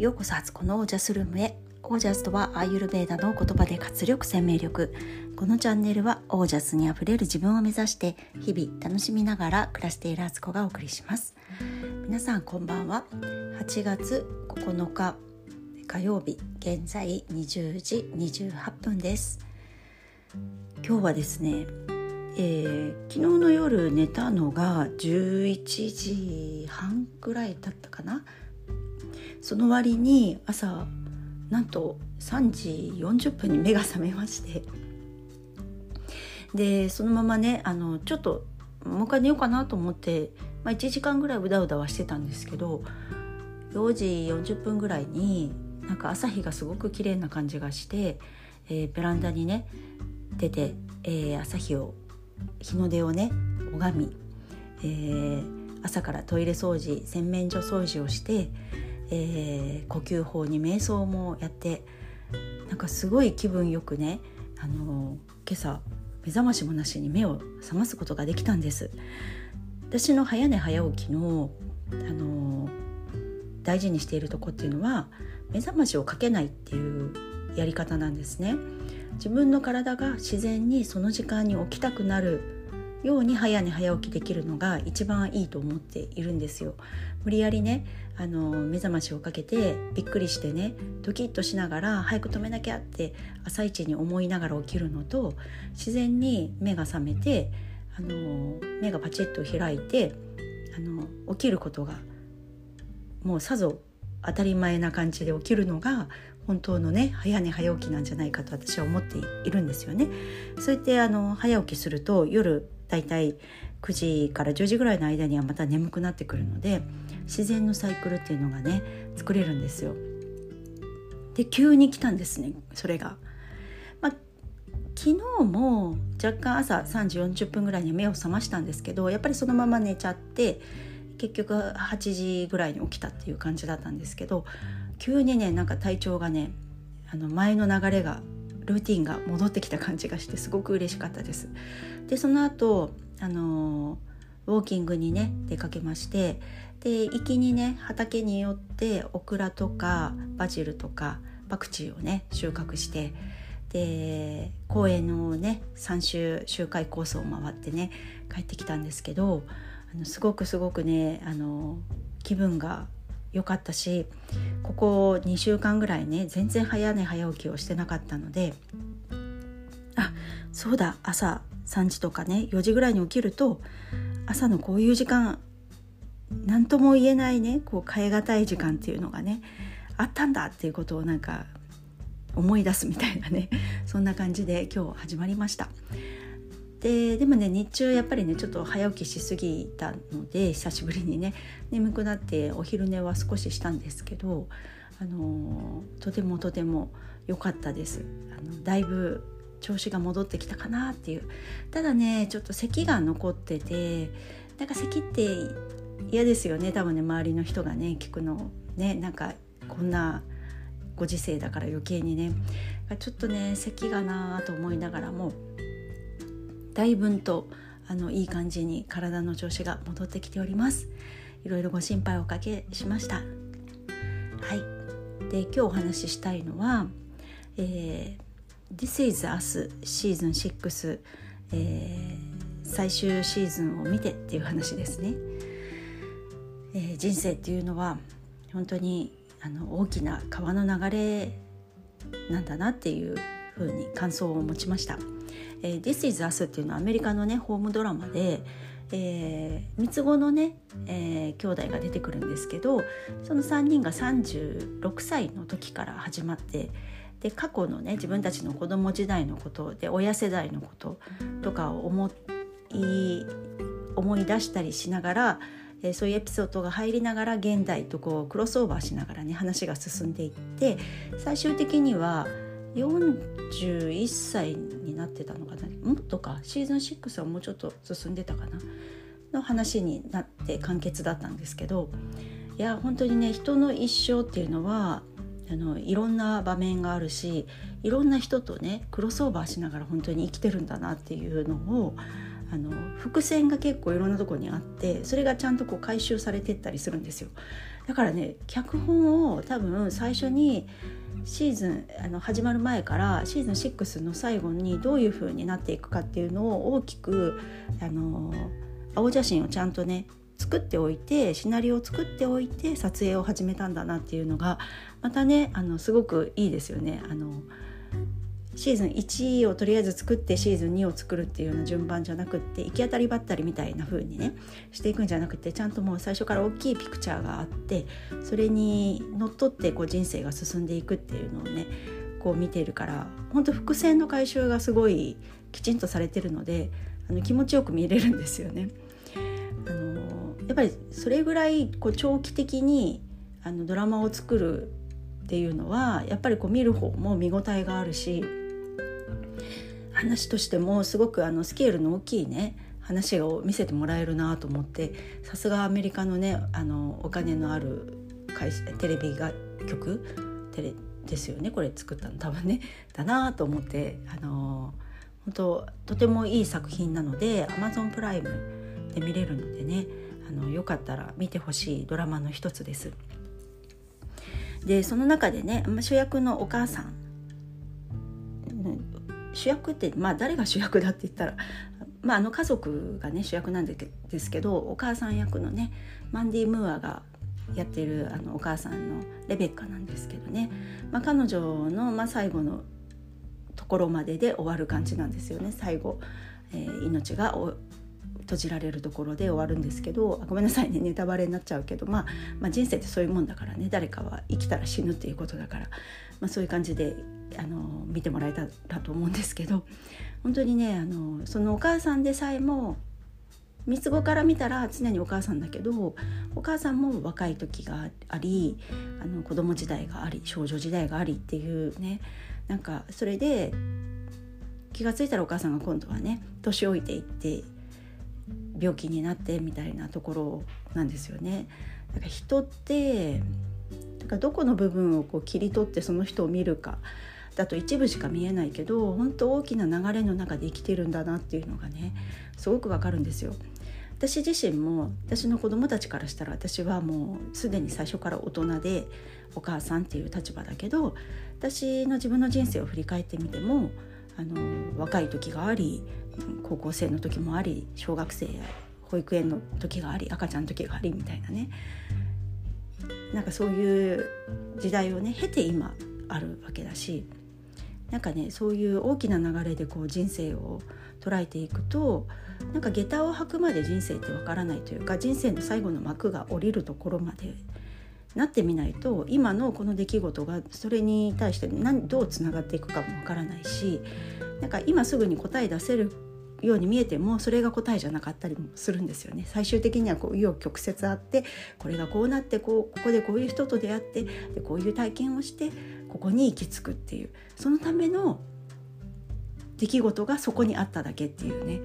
ようこそ初子のオージャスルームへ。オージャスとはアーユルベーダの言葉で活力生命力。このチャンネルはオージャスにあふれる自分を目指して日々楽しみながら暮らしている初子がお送りします。皆さんこんばんは。8月9日火曜日現在20時28分です。今日はですねえー、昨日の夜寝たのが11時半ぐらいだったかな？その割に朝なんと3時40分に目が覚めまして。でそのままねあのちょっともう一回寝ようかなと思って、まあ、1時間ぐらいうだうだはしてたんですけど4時40分ぐらいになんか朝日がすごく綺麗な感じがして、えー、ベランダにね出て、えー、朝日を日の出をね拝み、えー、朝からトイレ掃除洗面所掃除をして、えー、呼吸法に瞑想もやってなんかすごい気分よくね、あの今朝目覚ましもなしに目を覚ますことができたんです。私の早寝早起きの、あの大事にしているとこっていうのは目覚ましをかけないっていうやり方なんですね。自分の体が自然にその時間に起きたくなるように早寝早起きできるのが一番いいと思っているんですよ。無理やりねあの目覚ましをかけてびっくりしてねドキッとしながら早く止めなきゃって朝一に思いながら起きるのと自然に目が覚めてあの目がパチッと開いてあの起きることがもうさぞ当たり前な感じで起きるのが本当のね早寝早起きなんじゃないかと私は思っているんですよね。そうやってあの早起きすると夜だいたい9時から10時ぐらいの間にはまた眠くなってくるので自然のサイクルっていうのがね作れるんですよ。で急に来たんですねそれが。まあ、昨日も若干朝3時40分ぐらいに目を覚ましたんですけどやっぱりそのまま寝ちゃって結局8時ぐらいに起きたっていう感じだったんですけど急にねなんか体調がねあの前の流れがルーティンが戻ってきた感じがしてすごく嬉しかったです。でその後あのウォーキングにね出かけましてで行きにね畑によってオクラとかバジルとかパクチーをね収穫してで公園のね3周周回コースを回ってね帰ってきたんですけどあのすごくすごくねあの気分が良かったしここ2週間ぐらいね全然早寝早起きをしてなかったのであそうだ朝3時とかね4時ぐらいに起きると朝のこういう時間何とも言えないねこう変え難い時間っていうのがねあったんだっていうことをなんか思い出すみたいなねそんな感じで今日始まりました。ででもね日中やっぱりねちょっと早起きしすぎたので久しぶりにね眠くなってお昼寝は少ししたんですけどあのとてもとても良かったです。あのだいぶ調子が戻ってきたかなっていう。ただねちょっと咳が残っててなんか咳って嫌ですよね。多分ね周りの人がね聞くのねなんかこんなご時世だから余計にね。ちょっとね咳がなあと思いながらもだいぶんとあのいい感じに体の調子が戻ってきております。いろいろご心配おかけしました。はい。で今日お話ししたいのは、えー、This is Us シーズン6、えー、最終シーズンを見てっていう話ですね、えー、人生っていうのは本当にあの大きな川の流れなんだなっていうふうに感想を持ちました。えー、This is Us っていうのはアメリカのねホームドラマで、えー、三つ子のね、えー、兄弟が出てくるんですけどその3人が36歳の時から始まってで過去のね自分たちの子供時代のことで親世代のこととかを思い思い出したりしながら、えー、そういうエピソードが入りながら現代とこうクロスオーバーしながらね話が進んでいって最終的には41歳になってたのかな？もっとか。シーズン6はもうちょっと進んでたかな？の話になって完結だったんですけどいや本当にね人の一生っていうのはあのいろんな場面があるしいろんな人とねクロスオーバーしながら本当に生きてるんだなっていうのをあの伏線が結構いろんなとこにあってそれがちゃんとこう回収されてったりするんですよだからね脚本を多分最初にシーズンあの始まる前からシーズン6の最後にどういう風になっていくかっていうのを大きくあの青写真をちゃんとね作っておいてシナリオを作っておいて撮影を始めたんだなっていうのがまたねあのすごくいいですよね。あのシーズン1をとりあえず作ってシーズン2を作るっていうような順番じゃなくって行き当たりばったりみたいな風にねしていくんじゃなくてちゃんともう最初から大きいピクチャーがあってそれにのっとってこう人生が進んでいくっていうのをねこう見ているから本当伏線の回収がすごいきちんとされてるのであの気持ちよく見れるんですよね。あのやっぱりそれぐらいこう長期的にあのドラマを作るっていうのはやっぱりこう見る方も見応えがあるし話としてもすごくあのスケールの大きいね話を見せてもらえるなと思ってさすがアメリカのねあのお金のある会社テレビが局テレですよねこれ作ったの多分ねだなと思ってあの本当とてもいい作品なので Amazon プライムで見れるのでねあのよかったら見てほしいドラマの一つです。でその中でね主役のお母さん主役ってまあ誰が主役だって言ったら、まあ、あの家族がね主役なんですけどお母さん役のねマンディ・ムーアがやってるあのお母さんのレベッカなんですけどね、まあ、彼女の、まあ、最後のところまでで終わる感じなんですよね。最後、えー、命が閉じられるところで終わるんですけどごめんなさいねネタバレになっちゃうけど、まあ、まあ人生ってそういうもんだからね誰かは生きたら死ぬっていうことだから、まあ、そういう感じであの見てもらえたらと思うんですけど本当にねあのそのお母さんでさえも三つ子から見たら常にお母さんだけどお母さんも若い時がありあの子供時代があり少女時代がありっていうねなんかそれで気が付いたらお母さんが今度はね年老いていって病気になってみたいなところなんですよね。だから人ってだからどこの部分をこう切り取ってその人を見るかだと一部しか見えないけど本当大きな流れの中で生きてるんだなっていうのがねすごくわかるんですよ。私自身も私の子供たちからしたら私はもうすでに最初から大人でお母さんっていう立場だけど私の自分の人生を振り返ってみてもあの若い時があり高校生の時もあり小学生保育園の時があり赤ちゃんの時がありみたいなね。なんかそういう時代をね経て今あるわけだしなんかねそういう大きな流れでこう人生を捉えていくとなんか下駄を履くまで人生ってわからないというか人生の最後の幕が降りるところまでなってみないと今のこの出来事がそれに対して何どうつながっていくかもわからないしなんか今すぐに答え出せるように見えてもそれが答えじゃなかったりもするんですよね。最終的にはこう紆余曲折あってこれがこうなってこうここでこういう人と出会ってでこういう体験をしてここに行き着くっていうそのための出来事がそこにあっただけっていうね。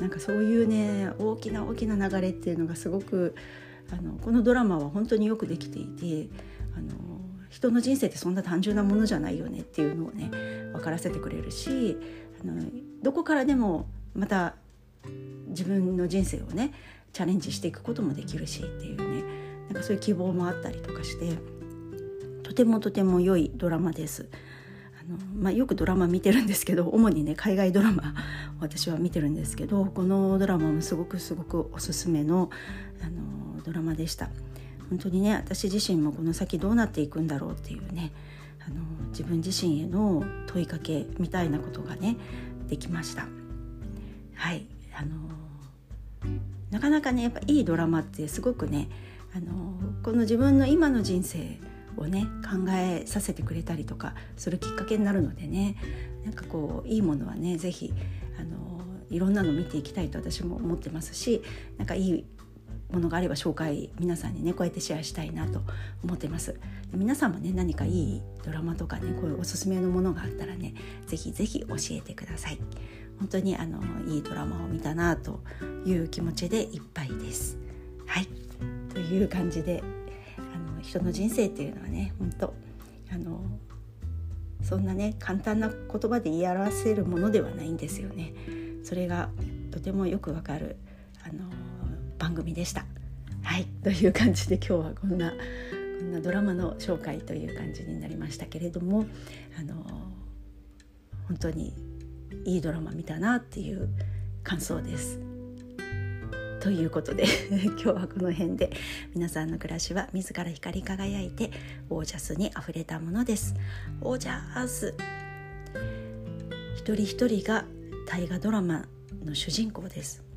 なんかそういうね大きな大きな流れっていうのがすごくあのこのドラマは本当によくできていてあの人の人生ってそんな単純なものじゃないよねっていうのをね分からせてくれるしあのどこからでもまた自分の人生をねチャレンジしていくこともできるしっていうねなんかそういう希望もあったりとかしてとてもとても良いドラマです。あのまあ、よくドラマ見てるんですけど 主にね海外ドラマ私は見てるんですけどこのドラマもすごくすごくおすすめのあのドラマでした。本当にね私自身もこの先どうなっていくんだろうっていうねあの自分自身への問いかけみたいなことがねできました。はいあのなかなかねやっぱいいドラマってすごくねあのこの自分の今の人生をね考えさせてくれたりとかするきっかけになるのでね。なんかこういいものはね是非あのいろんなの見ていきたいと私も思ってますしなんかいいものがあれば紹介皆さんにねこうやってシェアしたいなと思ってます。皆さんもね何かいいドラマとかねこういうおすすめのものがあったらね是非是非教えてください。本当にあのいいドラマを見たなという気持ちでいっぱいです。はい。という感じで人の人生っていうのはね本当あのそんなね簡単な言葉で言い表せるものではないんですよね。それがとてもよくわかる、あの番組でした。はいという感じで今日はこんなこんなドラマの紹介という感じになりましたけれども、あの本当にいいドラマ見たなっていう感想です。ということで 今日はこの辺で皆さんの暮らしは自ら光り輝いてオージャスにあふれたものです。オージャス。一人一人が大河ドラマの主人公です。